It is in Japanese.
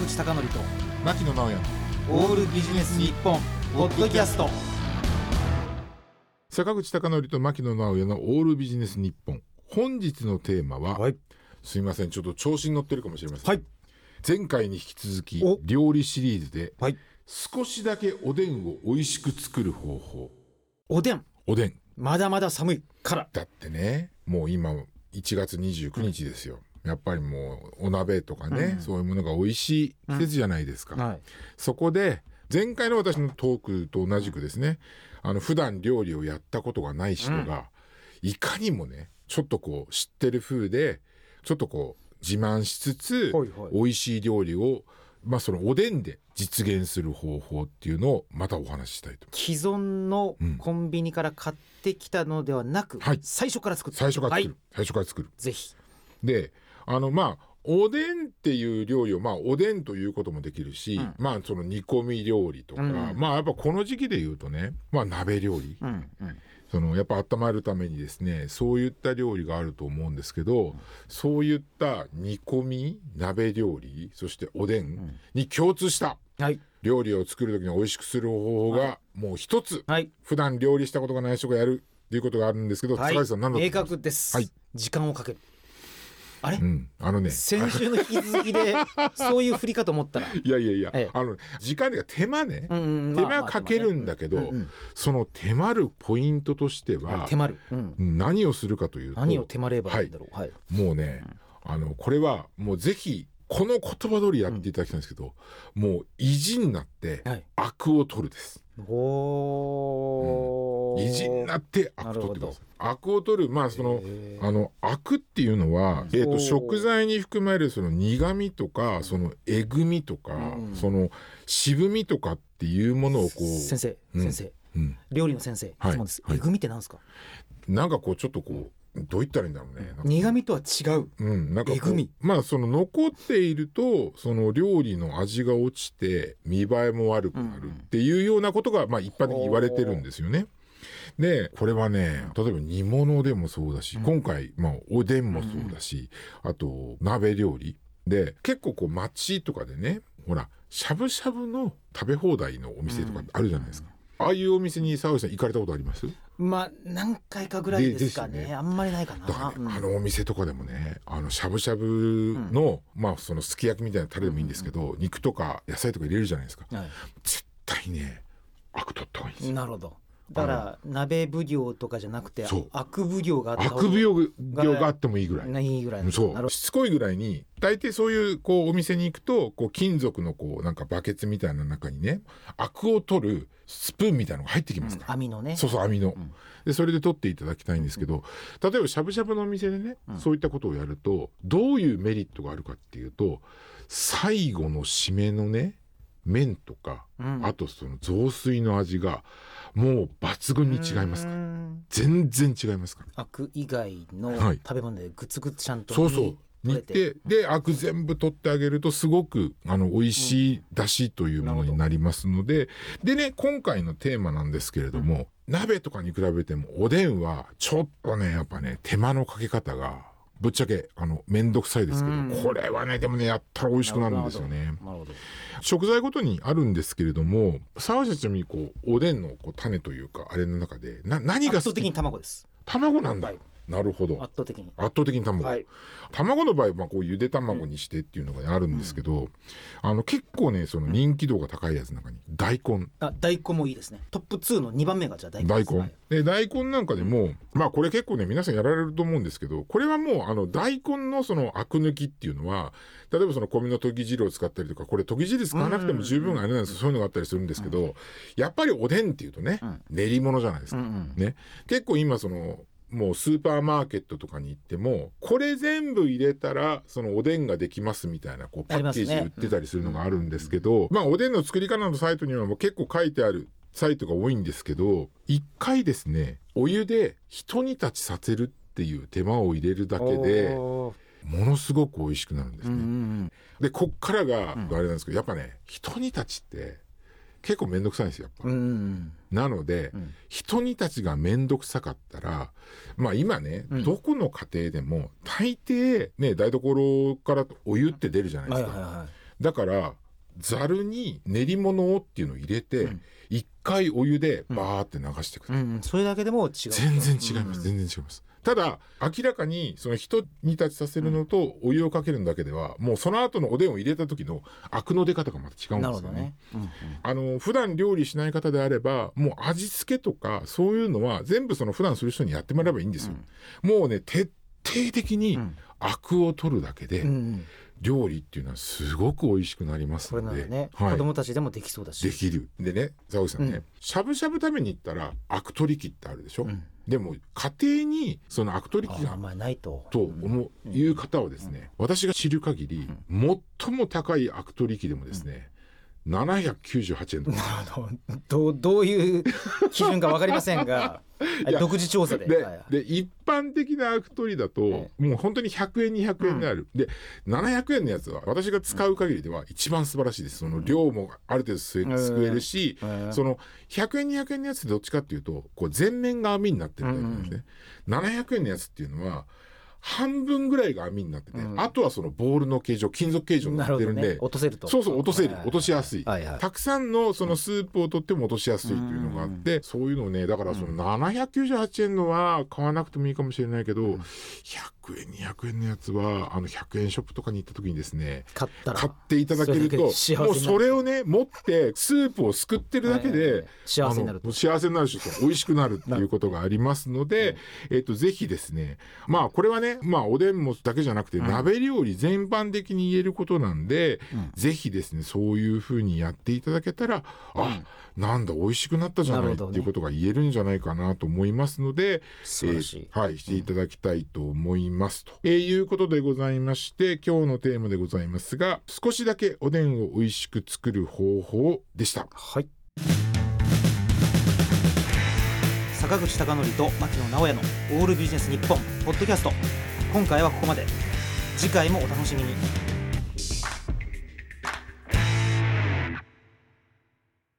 口貴教と牧野直哉オールビジネス日本ポッドキャスト。坂口孝則と牧野直哉のオールビジネス日本。本日のテーマは、はい。すいませんちょっと調子に乗ってるかもしれません、はい。前回に引き続きお。料理シリーズではい。少しだけおでんを美味しく作る方法。おでん。おでん。まだまだ寒いから。だってねもう今1月29日ですよ、やっぱりもうお鍋とかね、そういうものが美味しい季節じゃないですか、はい。そこで前回の私のトークと同じくですねあの普段料理をやったことがない人が、いかにもねちょっとこう知ってる風でちょっとこう自慢しつつ、はいはい。美味しい料理をまあそのおでんで実現する方法っていうのをまたお話ししたいと既存のうん。コンビニから買ってきたのではなく、はい。最初から作って最初から作る、はい、最初から作る。ぜひ。であのまあおでんっていう料理をまあおでんということもできるし、うん。まあその煮込み料理とか、うん。まあやっぱこの時期で言うとねまあ鍋料理、うんうん。そのやっぱ温まるためにですねそういった料理があると思うんですけど、そういった煮込み鍋料理そしておでんに共通したはい。料理を作る時に美味しくする方法がもう一つ、はい。普段料理したことがない人がやるっていうことがあるんですけど、はい。高橋さん何だと明確です、はい。時間をかけるあれ、うん、あのね。先週の引き続きで そういう振りかと思ったら。いやいやいや、ええ。あの時間が手間ね、うんうん手まあ間かけるんだけど、まあまあねその手間るポイントとしては手間る、うん、何をするかというと何を手間ればいいんだろう。はい、もうね、あのこれはもうぜひこの言葉通りやっていただきたいんですけど、もう意地になってはい。アクを取るです。おー。意地になってアク取ってください。アクを取るまあそのあのアクっていうのは、えー、と食材に含まれるその苦味とかそのえぐみとか、うん。その渋みとかっていうものをこう先生うん。先生、うん、料理の先生、はい。質問です、はい。えぐみってなんですか？なんかこうちょっとこうどう言ったらいいんだろうね。苦味とは違う。うん、なんかえぐみ。まあその残っているとその料理の味が落ちて見栄えも悪くなるっていうようなことがまあ一般的に言われてるんですよね。でこれはね例えば煮物でもそうだし、今回、まあ、おでんもそうだし、あと鍋料理。で結構こう街とかでねほらしゃぶしゃぶの食べ放題のお店とかあるじゃないですか。ああいうお店に沢口さん行かれたことあります？まあ何回かぐらいですかね。ね。あんまりないかな。ね、うん。あのお店とかでもねあのしゃぶしゃぶの、まあそのすき焼きみたいなタレでもいいんですけど、肉とか野菜とか入れるじゃないですか。は絶対ねアク取った方がいいんですなるほどだから鍋奉行とかじゃなくて悪奉行があったアク奉行があってもいいぐらい。ないぐらいのそうしつこいぐらいに大抵そういうこうお店に行くとこう金属のこうなんかバケツみたいな中にねアクを取るスプーンみたいなのが入ってきますから、網のねそうそう網の、でそれで取っていただきたいんですけど例えばしゃぶしゃぶのお店でね、そういったことをやるとどういうメリットがあるかっていうと最後の締めのね麺とか、うん。あとその雑炊の味がもう抜群に違いますから。うん。全然違いますから。悪以外のはい。食べ物でグツグツちゃんとそうそう。煮て。てでアク全部取ってあげるとすごくあの美味しい出汁というものになりますので、でね今回のテーマなんですけれども、鍋とかに比べてもおでんはちょっとねやっぱね手間のかけ方がぶっちゃけあの面倒くさいですけど、うん。これはねでもねやったら美味しくなるんですよね。なるほど食材ごとにあるんですけれども沢口ちなみにこうおでんのこう種というかあれの中でな何が好き？圧倒的に卵です。卵なんだ、はいなるほど。圧倒的に。圧倒的に卵、はい。卵の場合はまあこうゆで卵にしてっていうのがあるんですけど、あの結構ねその人気度が高いやつの中に大根。あ大根もいいですね。トップ2の2番目がじゃあ大根大根、ですはい。で大根なんかでも、まあこれ結構ね皆さんやられると思うんですけどこれはもうあの大根のそのアク抜きっていうのは例えばその米のとぎ汁を使ったりとかこれとぎ汁使わなくても十分あれなんですそういうのがあったりするんですけど、やっぱりおでんっていうとね、練り物じゃないですか、うんうん。ね、結構今そのもうスーパーマーケットとかに行ってもこれ全部入れたらそのおでんができますみたいなこうパッケージで売ってたりするのがあるんですけどまあおでんの作り方のサイトにはもう結構書いてあるサイトが多いんですけど一回ですねお湯で一煮立ちさせるっていう手間を入れるだけでものすごく美味しくなるんですね。んでこっからがあれなんですけどやっぱね一煮立ちって結構めんどくさいんですよやっぱ。うんうんなので、ん。人にたちが面倒くさかったらまあ今ね、うん。どこの家庭でも大抵ね台所からお湯って出るじゃないですか、はいはいはだからざるに練り物をっていうのを入れて、うん。一回お湯でバーって流してください、うんうん。それだけでも違う。全然違います、うん。全然違います。ただ明らかにその人に立ちさせるのとお湯をかけるだけではもうその後のおでんを入れた時のアクの出方がまた違うんですよね。ね、うんうん。あの普段料理しない方であればもう味付けとかそういうのは全部その普段する人にやってもらえばいいんですよ、もうね徹底的にうんアクを取るだけでうんうん。料理っていうのはすごく美味しくなりますので、ね、はい。子供たちでもできそうだし。できる。でね沢口さんね、うん。しゃぶしゃぶ食べに行ったらアク取り器ってあるでしょ、うん。でも家庭にそのアク取り器がああんまりないと。と思う、いう方はですね、私が知る限り、最も高いアク取り器でもですね、798円。とかどどうどういう基準か分かりませんが 独自調査で。で一般的なアク取りだと、えもう本当に100円200円である、で700円のやつは私が使う限りでは一番素晴らしいです。その量もある程度すえ救えるし、うん。その100円200円のやつってどっちかっていうとこう全面が網になってるタイプなんですね、700円のやつっていうのは半分ぐらいが網になってて、うん。あとはそのボールの形状金属形状になってるんで、ね。落とせると。そうそう落とせるはい。はい落としやすい、はいはい。たくさんのそのスープを取っても落としやすいというのがあって、そういうのをねだからその798円のは買わなくてもいいかもしれないけど、100円200円のやつはあの100円ショップとかに行った時にですね買ったら買っていただけるともうそれをね持ってスープをすくってるだけはいで幸せになる幸せになるし美味しくなるっていうことがありますので、えっとぜひですねまあこれはねまあおでんもだけじゃなくて、鍋料理全般的に言えることなんで、ぜひですねそういうふうにやっていただけたらあ、なんだ美味しくなったじゃないっていうことが言えるんじゃないかなと思いますのでえーはいしていただきたいと思いますと、えーいうことでございまして今日のテーマでございますが少しだけおでんを美味しく作る方法でした。はい。坂口孝則と牧野直哉の「オールビジネス日本ポッドキャスト。今回はここまで。次回もお楽しみに。